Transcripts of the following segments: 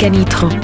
Michael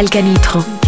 Michael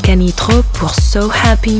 Canitro pour So Happy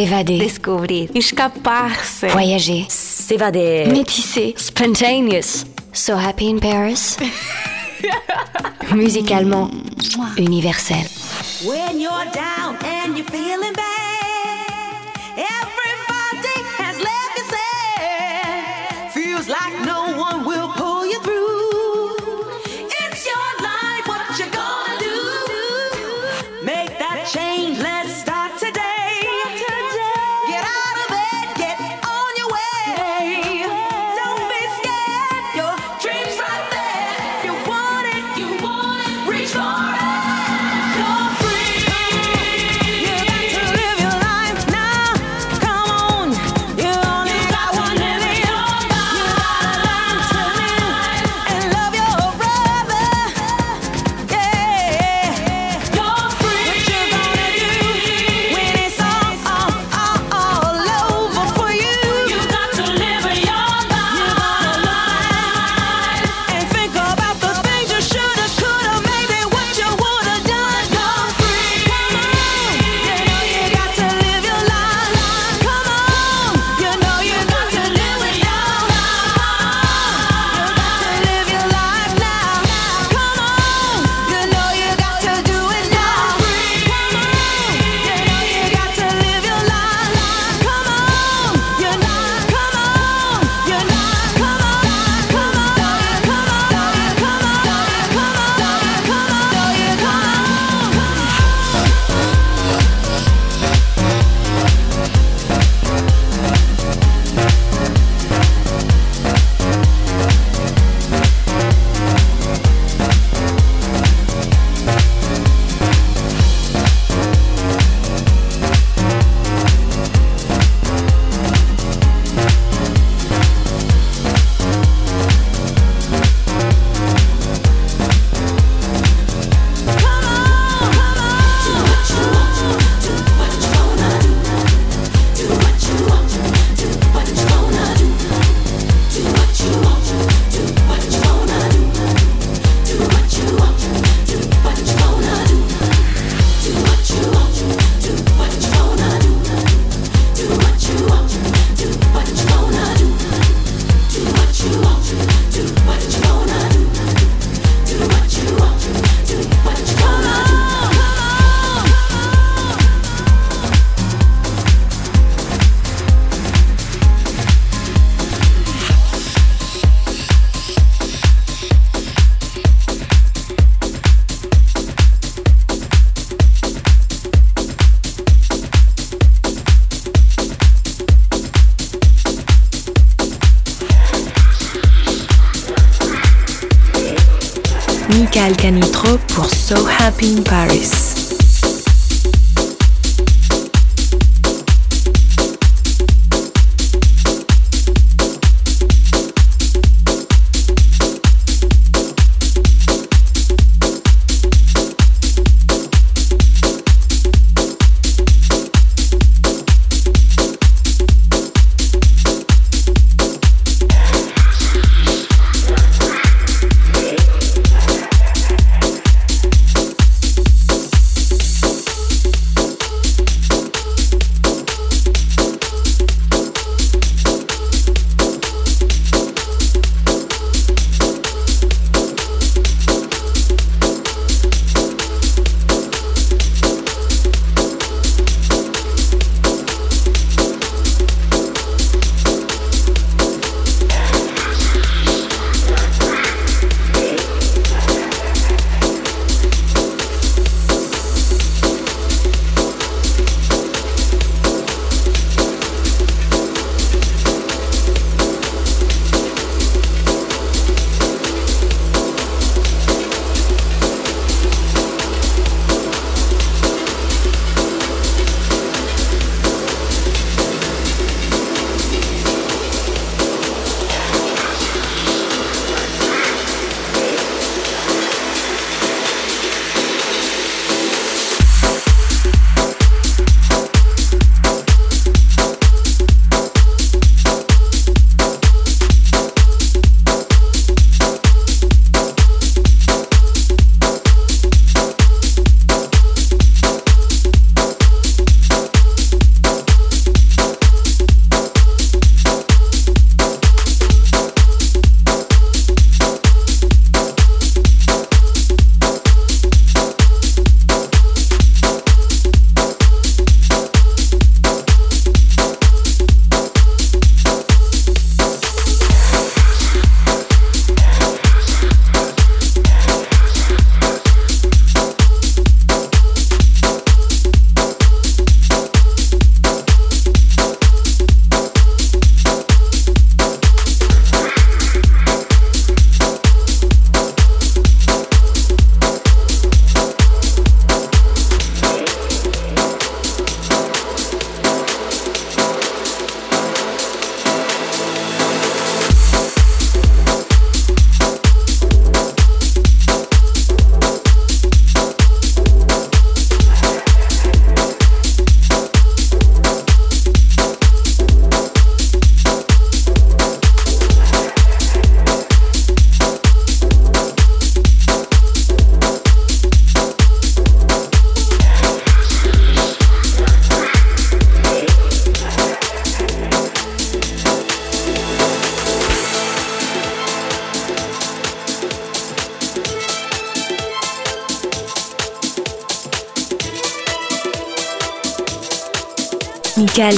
S'évader. Découvrir. Escaparse. Voyager. S'évader. Métisser. Spontaneous. So happy in Paris. Musicalement, universel. When you're down and you're feeling bad.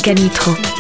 Canitro. Canitro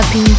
Happy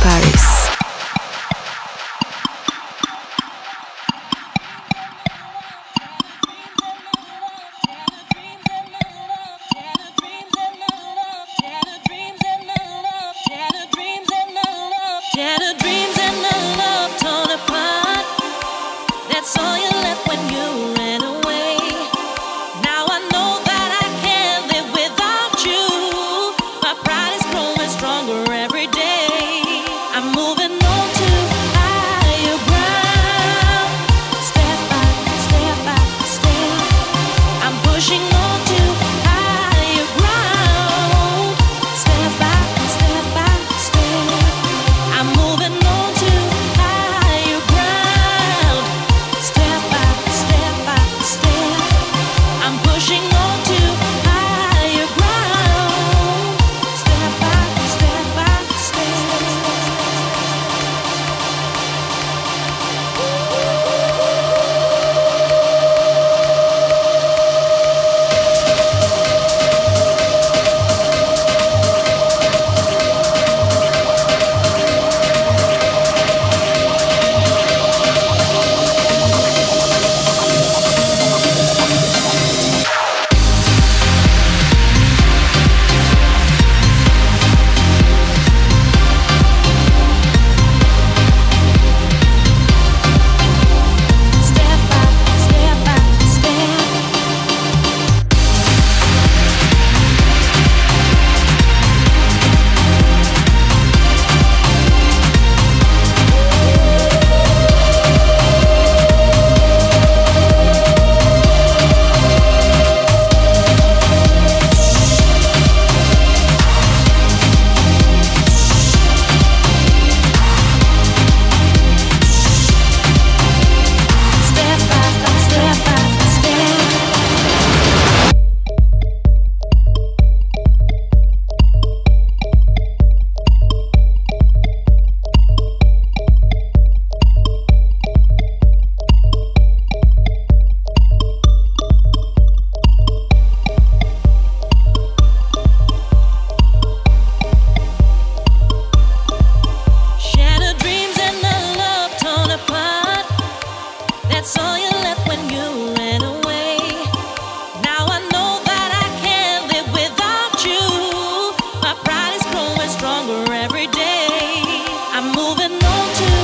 to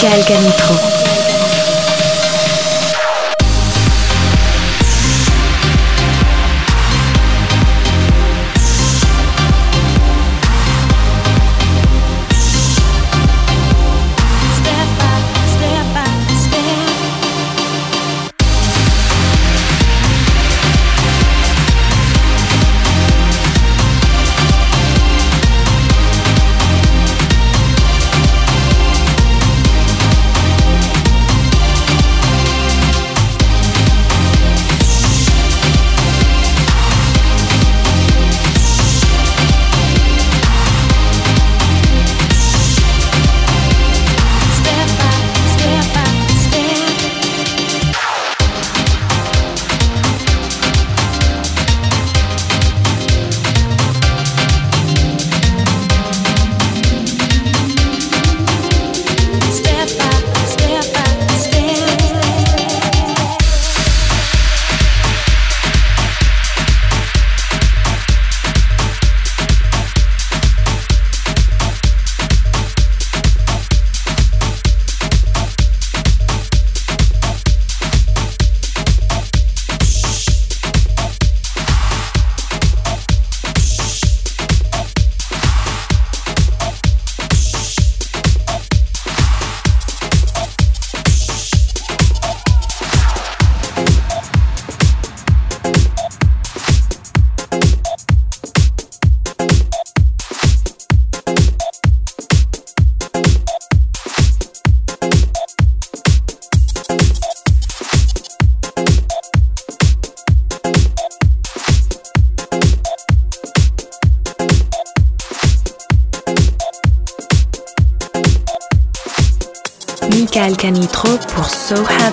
Canitro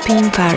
So Happy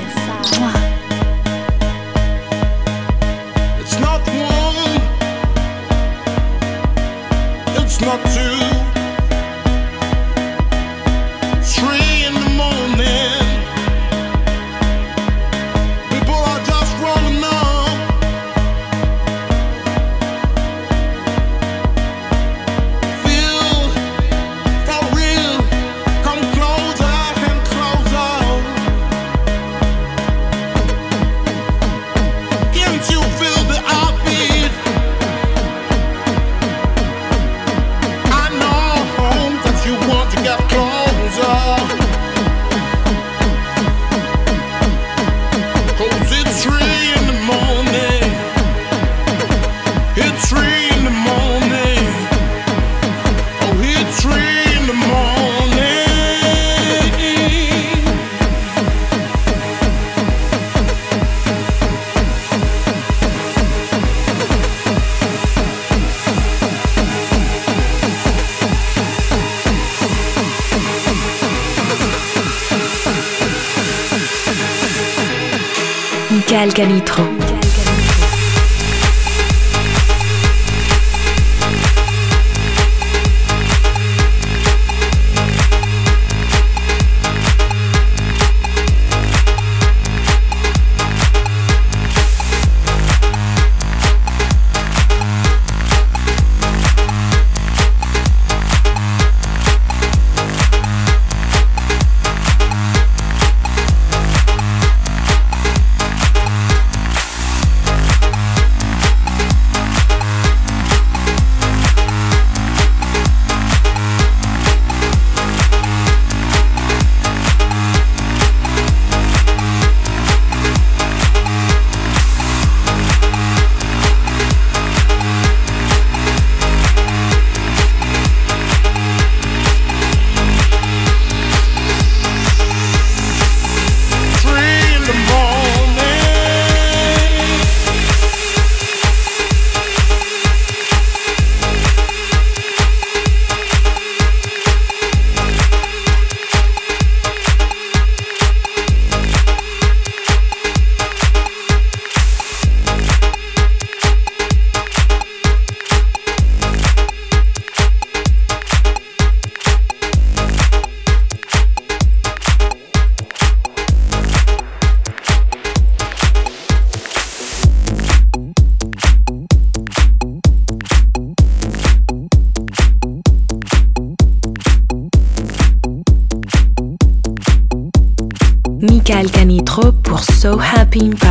So Happy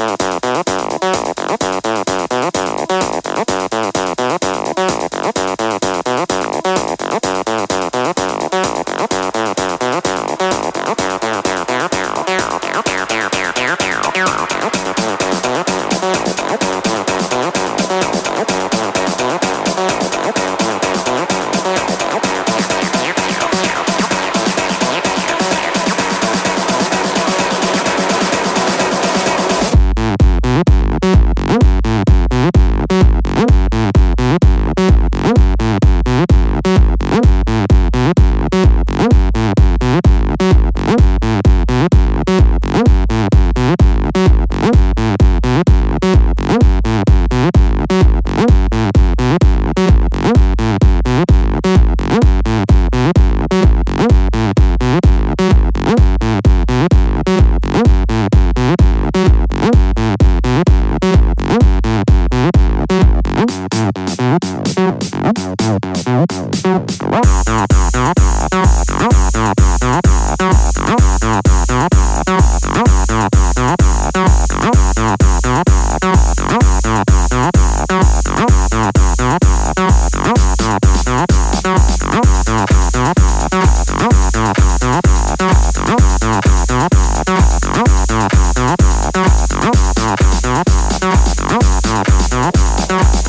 Yeah.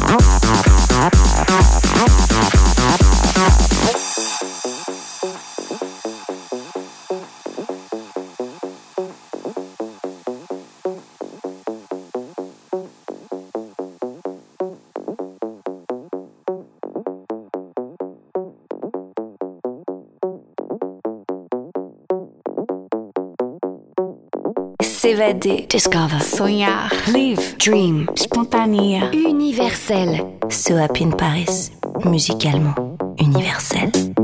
Discover. Sonhar. Live. Dream. Spontané. Universel. So Happy in Paris. Musicalement universel.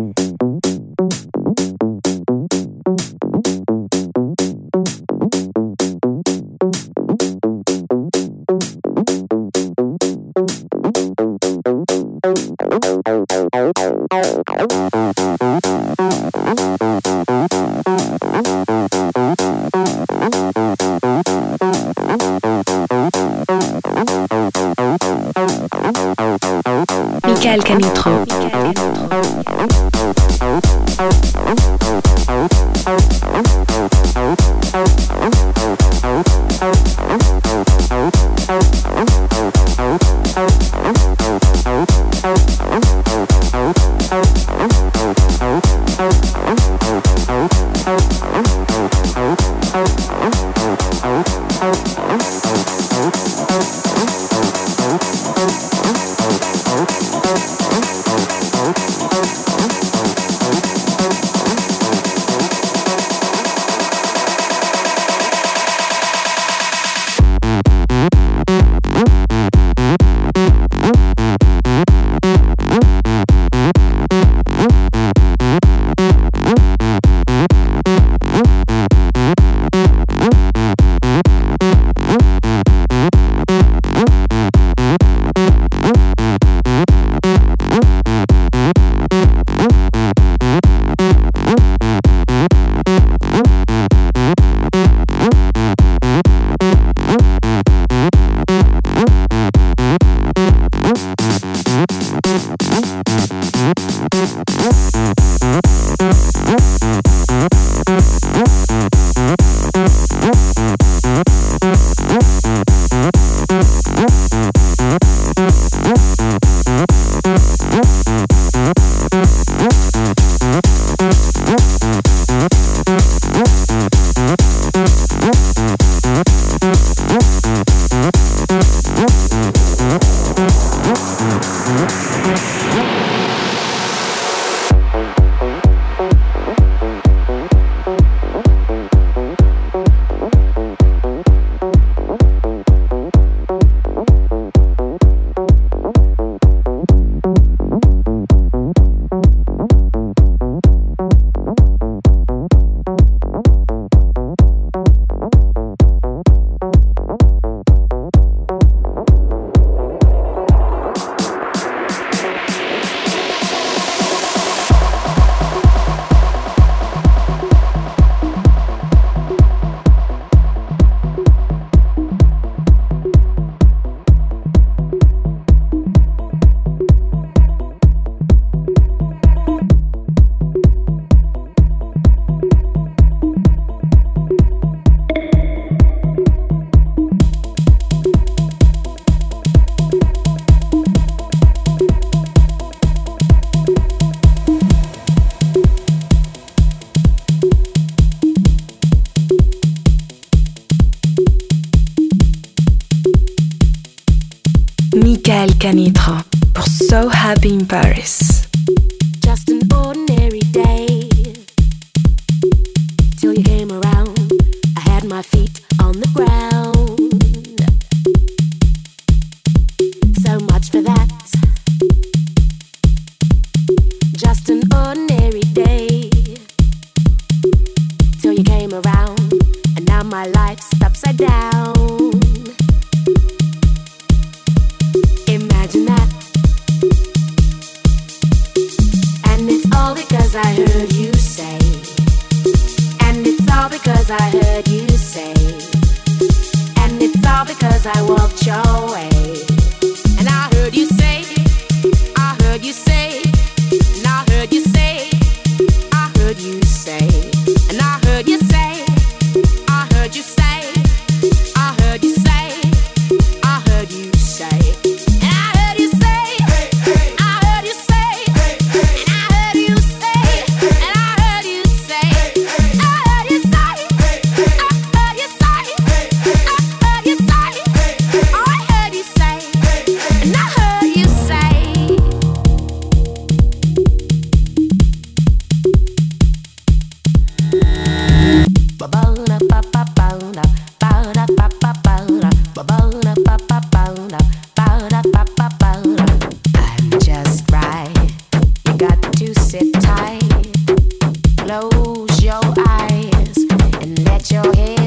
so happy in Paris. your head.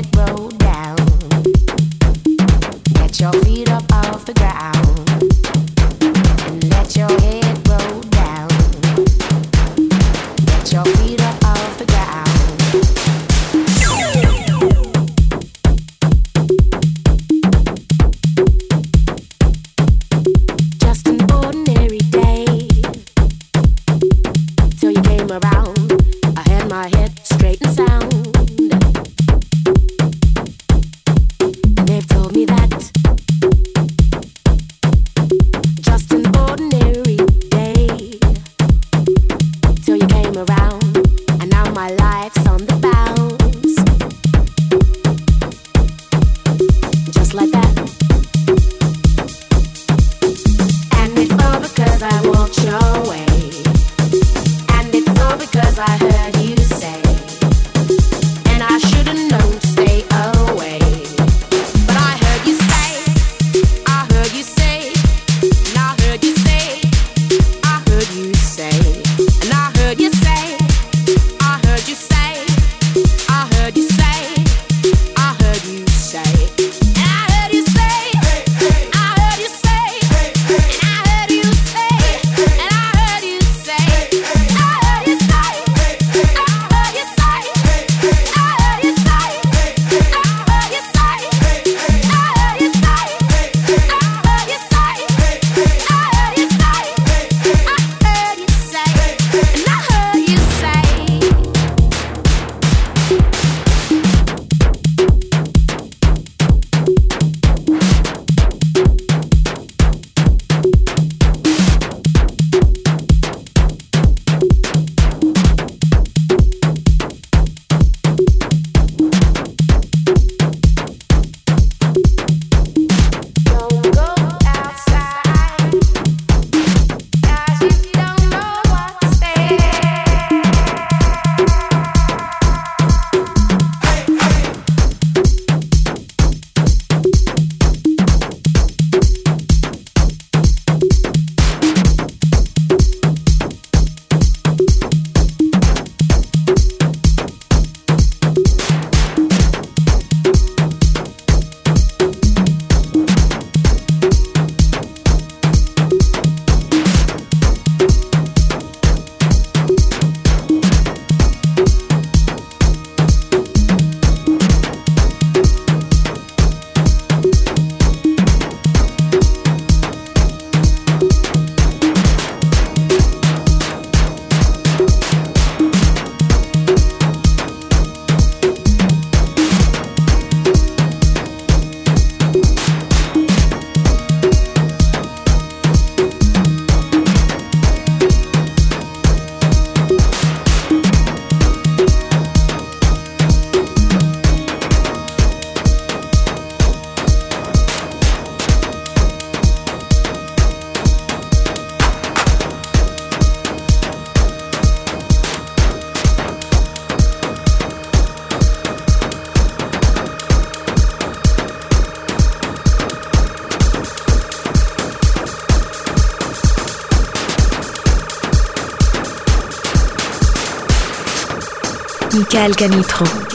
Michael Canitro.